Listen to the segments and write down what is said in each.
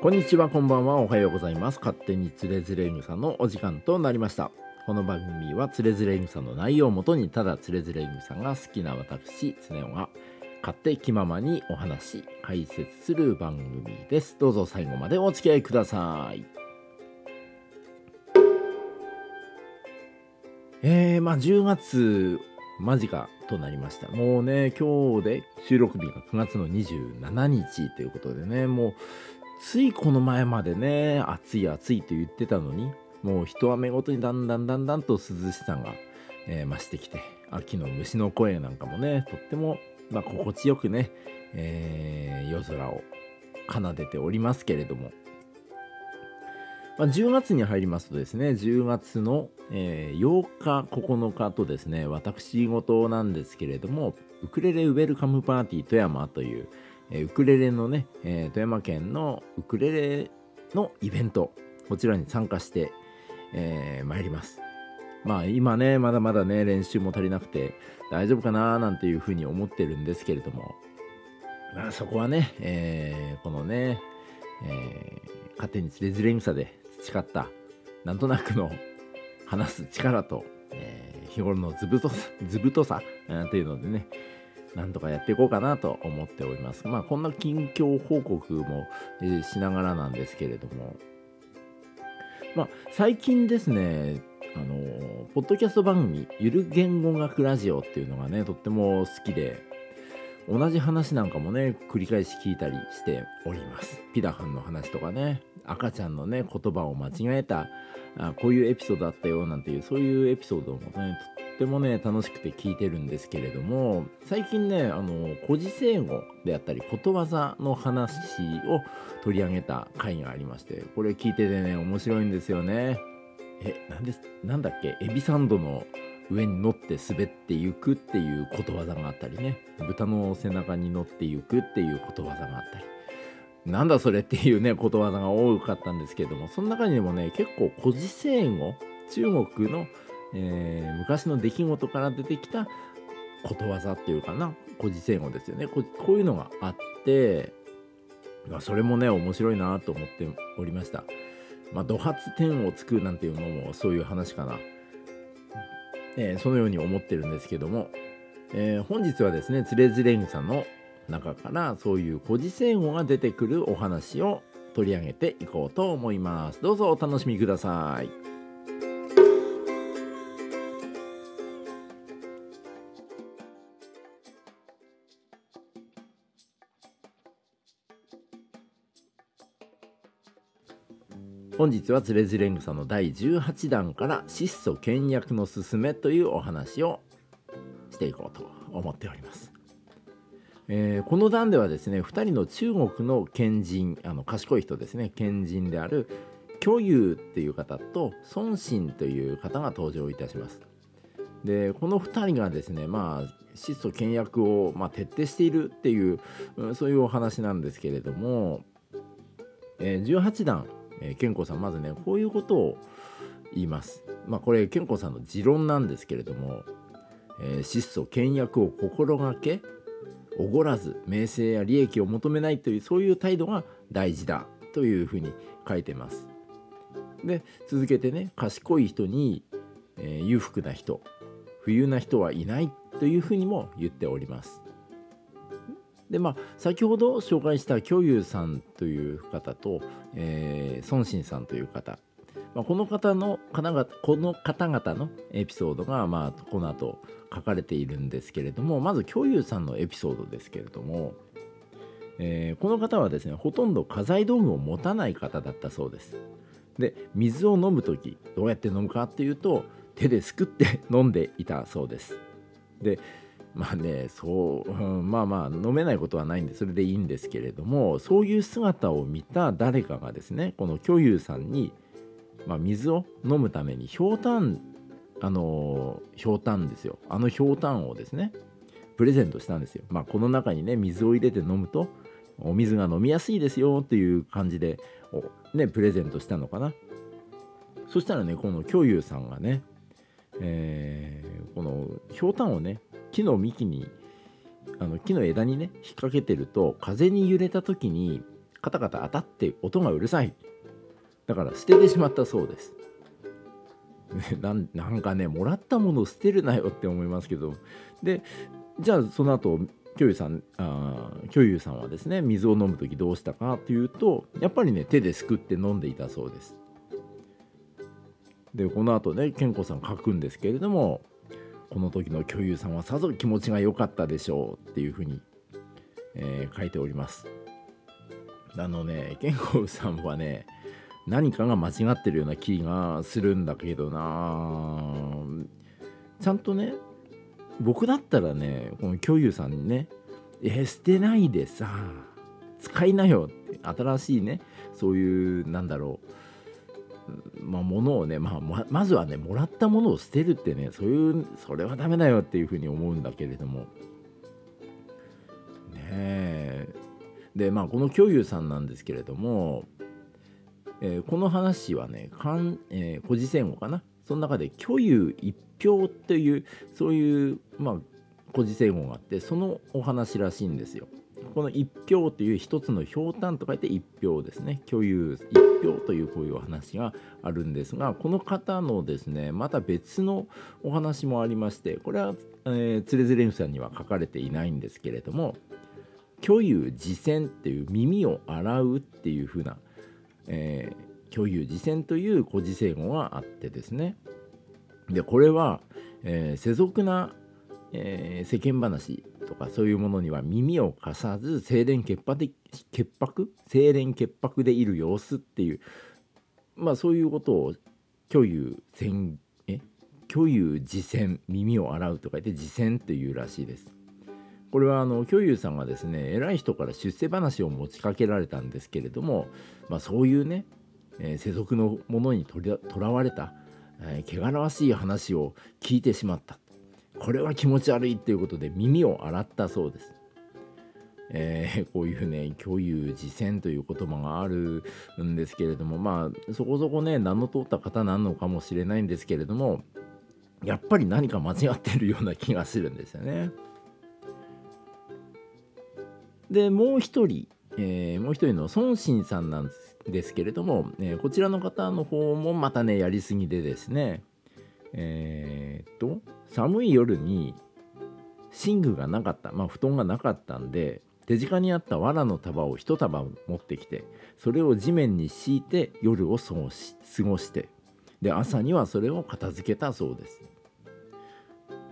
こんにちは、こんばんは、おはようございます。勝手につれづれ草のお時間となりました。この番組はつれづれ草の内容をもとに、ただつれづれ草が好きな私、つねおが勝手気ままにお話、解説する番組です。どうぞ最後までお付き合いください。えー、まあ10月間近となりました。もうね、今日で収録日が9月の27日ということでね、もうついこの前までね、暑い暑いと言ってたのに、もう一雨ごとにだんだんだんだんと涼しさが、えー増してきて、秋の虫の声なんかもね、とっても、まあ、心地よくね、えー夜空を奏でておりますけれども、まあ、10月に入りますとですね、10月の、えー8日、9日とですね、私事なんですけれども、ウクレレウェルカムパーティー富山という、ウクレレのね、え富山県のウクレレのイベント、こちらに参加して、えー参ります。まあ今ね、まだまだね、練習も足りなくて大丈夫かななんていうふうに思ってるんですけれども、まあそこはね、えーこのね、えー勝手につれづれ草で培った、なんとなくの話す力と、えー日頃のずぶとさ、ずぶとさ、うんっていうのでね、なんとかやっていこうかなと思っております。まあこんな近況報告も、えーしながらなんですけれども、まあ最近ですね、あのーポッドキャスト番組「ゆる言語学ラジオ」っていうのがねとっても好きで同じ話なんかもね繰り返し聞いたりしております。ピダハンの話とかね。赤ちゃんのね言葉を間違えたあこういうエピソードあったよなんていうそういうエピソードもねとってもね楽しくて聞いてるんですけれども最近ねあの古事成語であったりことわざの話を取り上げた回がありましてこれ聞いててね面白いんですよね。えなんですなんだっけ？エビサンドの上に乗って滑っていくっていうことわざがあったりね。豚の背中に乗っていくっていうことわざがあったり。なんだそれっていうねことわざが多かったんですけどもその中にもね結構古事成語中国の、えー昔の出来事から出てきたことわざっていうかな古事成語ですよね。ここういうのがあってまあそれもね面白いなと思っておりました。まあ、土発点を作るなんていうのもそういう話かな、えーそのように思ってるんですけども、えー本日はですねつれづれ草の中からそういう古事成語が出てくるお話を取り上げていこうと思いますどうぞお楽しみください本日はつれづれ草の第18弾から質素倹約のすすめというお話をしていこうと思っております。えーこの段ではですね2人の中国の賢人あの賢い人ですね賢人である虚有っていう方と孫信という方が登場いたします。でこの2人がですねまあ質素倹約を、まあ、徹底しているっていううんそういうお話なんですけれども、えー18段えー、健康さんまずねこういうことを言います。まあこれ健康さんの持論なんですけれども、えー質素倹約を心がけおごらず名声や利益を求めないというそういう態度が大事だというふうに書いてます。で続けてね賢い人に、えー裕福な人富裕な人はいないというふうにも言っております。でまあ先ほど紹介した虚有さんという方と、えー孫信さんという方、まあ、この方の方々この方々のエピソードが、まあ、この後書かれているんですけれどもまず虚有さんのエピソードですけれども、えーこの方はですねほとんど家財道具を持たない方だったそうです。で水を飲む時どうやって飲むかっていうと手ですくって飲んでいたそうです。でまあねそう、うんまあまあ飲めないことはないんでそれでいいんですけれどもそういう姿を見た誰かがですねこの虚有さんに、まあ、水を飲むためにひょうたんあのひょうたんですよあのひょうたんをですねプレゼントしたんですよ。まあこの中にね水を入れて飲むとお水が飲みやすいですよっていう感じでねプレゼントしたのかな。そしたらねこの虚有さんがね、えーこのひょうたんをね木の幹にあの木の枝にね引っ掛けてると風に揺れた時にカタカタ当たって音がうるさいだから捨ててしまったそうです。なんかねもらったものを捨てるなよって思いますけど。でじゃあその後巨友さんあ巨友さんはですね水を飲む時どうしたかというとやっぱりね手ですくって飲んでいたそうです。でこの後ね健子さん書くんですけれどもこの時の巨友さんはさぞ気持ちが良かったでしょうっていうふうに、えー、書いております。あのね健子さんはね何かが間違ってるような気がするんだけどな。ちゃんとね僕だったらねこの巨友さんにね「え捨てないでさ使いなよ」って新しいねそういうなんだろうまあ物をね、まあ、まずはねもらったものを捨てるってねそういうそれはダメだよっていうふうに思うんだけれども。ねえ。でまあこの巨友さんなんですけれども、えー、この話はねかん、えー、古事戦後かなその中で巨友一票っていうそういうまあ古事成語があってそのお話らしいんですよ。この一票という一つのひょうたんと書いて一票ですね。共有一票というこういうお話があるんですが、この方のですね、また別のお話もありまして、これは、えー、つれづれんさんには書かれていないんですけれども、虚有自践っていう耳を洗うっていうふうな、えー、虚有自践という古事成語があってですね、でこれは、えー、世俗な、えー、世間話とかそういうものには耳を貸さず清廉潔白で潔白清廉潔白でいる様子っていうまあそういうことを虚有宣え虚有自践耳を洗うと書いて自践というらしいです。これはあの虚有さんがですね偉い人から出世話を持ちかけられたんですけれども、まあ、そういうね、えー、世俗のものにとらわれたえー、汚らわしい話を聞いてしまったこれは気持ち悪いっていうことで耳を洗ったそうです。えー、こういうね共有自践という言葉があるんですけれどもまあそこそこね名の通った方なのかもしれないんですけれどもやっぱり何か間違ってるような気がするんですよね。でもう一人、えー、もう一人の孫信さんなんですけれども、えー、こちらの方の方もまたねやりすぎでですねえー、っと寒い夜に寝具がなかったまあ布団がなかったんで手近にあった藁の束を一束持ってきてそれを地面に敷いて夜を過ごし過ごしてで朝にはそれを片付けたそうです。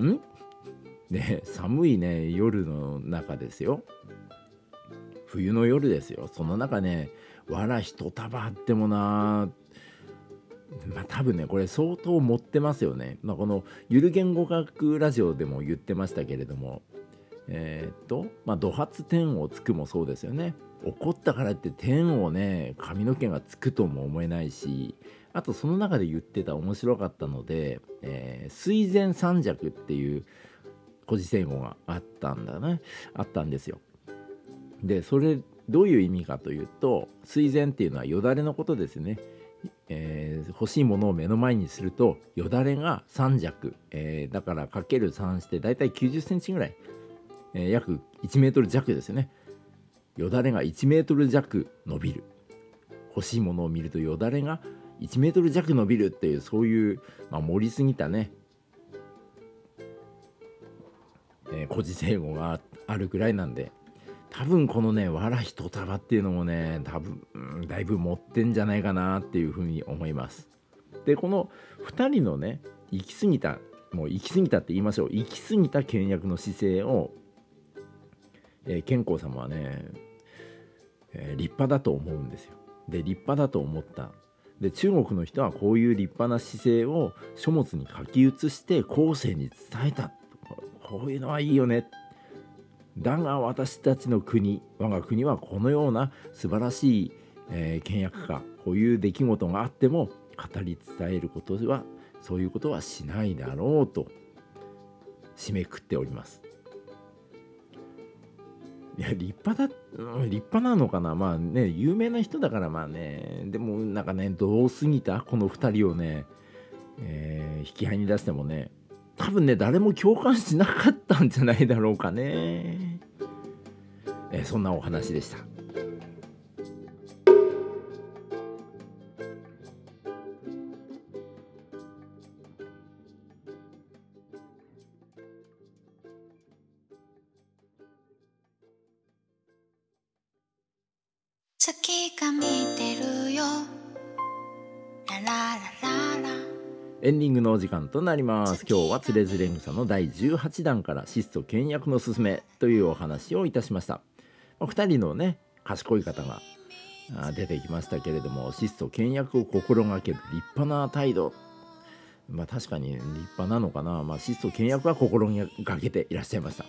ん？ね寒いね夜の中ですよ。冬の夜ですよ。その中ね藁一束あってもなまあ多分ねこれ相当持ってますよね。まあ、このゆる言語学ラジオでも言ってましたけれどもえー、っとまあ土発天をつくもそうですよね。怒ったからって天をね髪の毛がつくとも思えないしあとその中で言ってた面白かったので、えー、水前三尺っていう古事成語があったんだねあったんですよ。でそれどういう意味かというと水前っていうのはよだれのことですね、えー、欲しいものを目の前にするとよだれが3弱、えー、だからかける3してだいたい9 0センチぐらい、えー、約1メートル弱ですよね。よだれが1メートル弱伸びる。欲しいものを見るとよだれが1メートル弱伸びるっていうそういう、まあ、盛りすぎたね。えー、古事成語があるぐらいなんで。多分このね、わら一束っていうのもね、多分、うん、だいぶ持ってんじゃないかなっていうふうに思います。で、この2人のね、行き過ぎた、もう行き過ぎたって言いましょう、行き過ぎた倹約の姿勢を、えー、健康様はね、えー、立派だと思うんですよ。で、立派だと思った。で中国の人はこういう立派な姿勢を書物に書き写して後世に伝えたこういうのはいいよねだが私たちの国我が国はこのような素晴らしい、えー、倹約家こういう出来事があっても語り伝えることはそういうことはしないだろうと締めくっております。いや立派だ立派なのかな？まあね有名な人だからまあねでもなんかねどうすぎたこの2人をね、えー、引き合いに出してもね多分ね誰も共感しなかったんじゃないだろうかね、え、そんなお話でした。のお時間となります。今日はつれづれ草の第18弾から質素倹約のすすめというお話をいたしました、まあ、2人のね賢い方が出てきましたけれども質素倹約を心がける立派な態度。まあ確かに立派なのかな、まあ、質素倹約は心がけていらっしゃいました。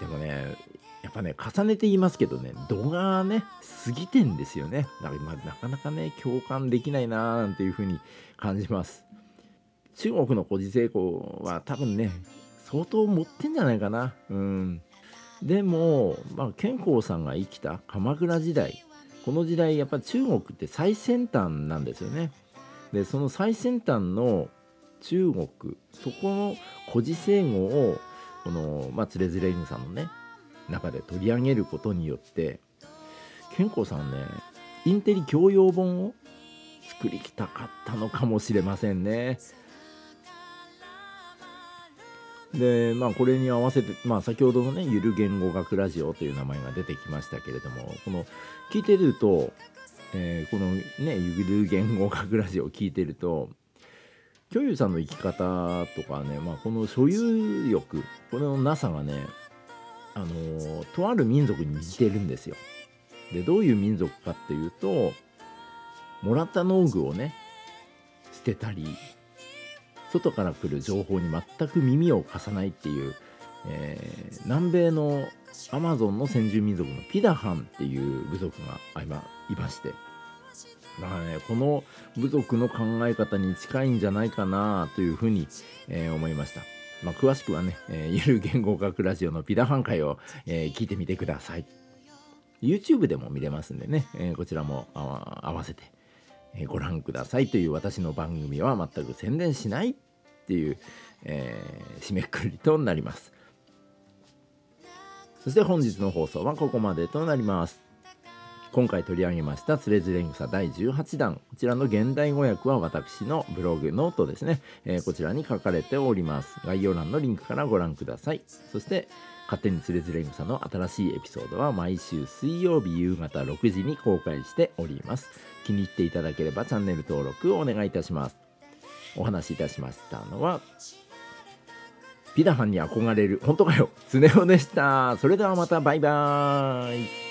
でもねやっぱね重ねて言いますけどね度がね過ぎてんですよね。だからまあなかなかね共感できないなーなんていうふうに感じます中国の古事成功は多分ね相当持ってんじゃないかな。うん。でも、まあ、健康さんが生きた鎌倉時代。この時代やっぱ中国って最先端なんですよね。でその最先端の中国そこの古事成語をこの、まあ、つれづれ犬さんのね中で取り上げることによって健康さんねインテリ教養本を作りたかったのかもしれませんね。でまあこれに合わせて、まあ、先ほどのね「ゆる言語学ラジオ」という名前が出てきましたけれどもこの聞いてると、えー、このね「ゆる言語学ラジオ」を聞いてると巨友さんの生き方とかね、まあ、この所有欲これのなさがねあのとある民族に似てるんですよ。でどういう民族かっていうともらった農具をね捨てたり外から来る情報に全く耳を貸さないっていう、えー、南米のアマゾンの先住民族のピダハンっていう部族が今いましてだからねこの部族の考え方に近いんじゃないかなというふうに、えー、思いました。まあ、詳しくはね、えー、ゆる言語学ラジオのピダハン会を、えー、聞いてみてください。YouTube でも見れますんでね、えー、こちらも合わせて、えご覧くださいという私の番組は全く宣伝しないっていう、え締めくくりとなります。そして本日の放送はここまでとなります。今回取り上げました「つれづれ草第18弾」こちらの現代語訳は私のブログノートですね、えー、こちらに書かれております概要欄のリンクからご覧くださいそして勝手につれづれ草の新しいエピソードは毎週水曜日夕方6時に公開しております。気に入っていただければチャンネル登録をお願いいたします。お話しいたしましたのはピダハンに憧れる本当かよ。常雄でしたそれではまたバイバーイ。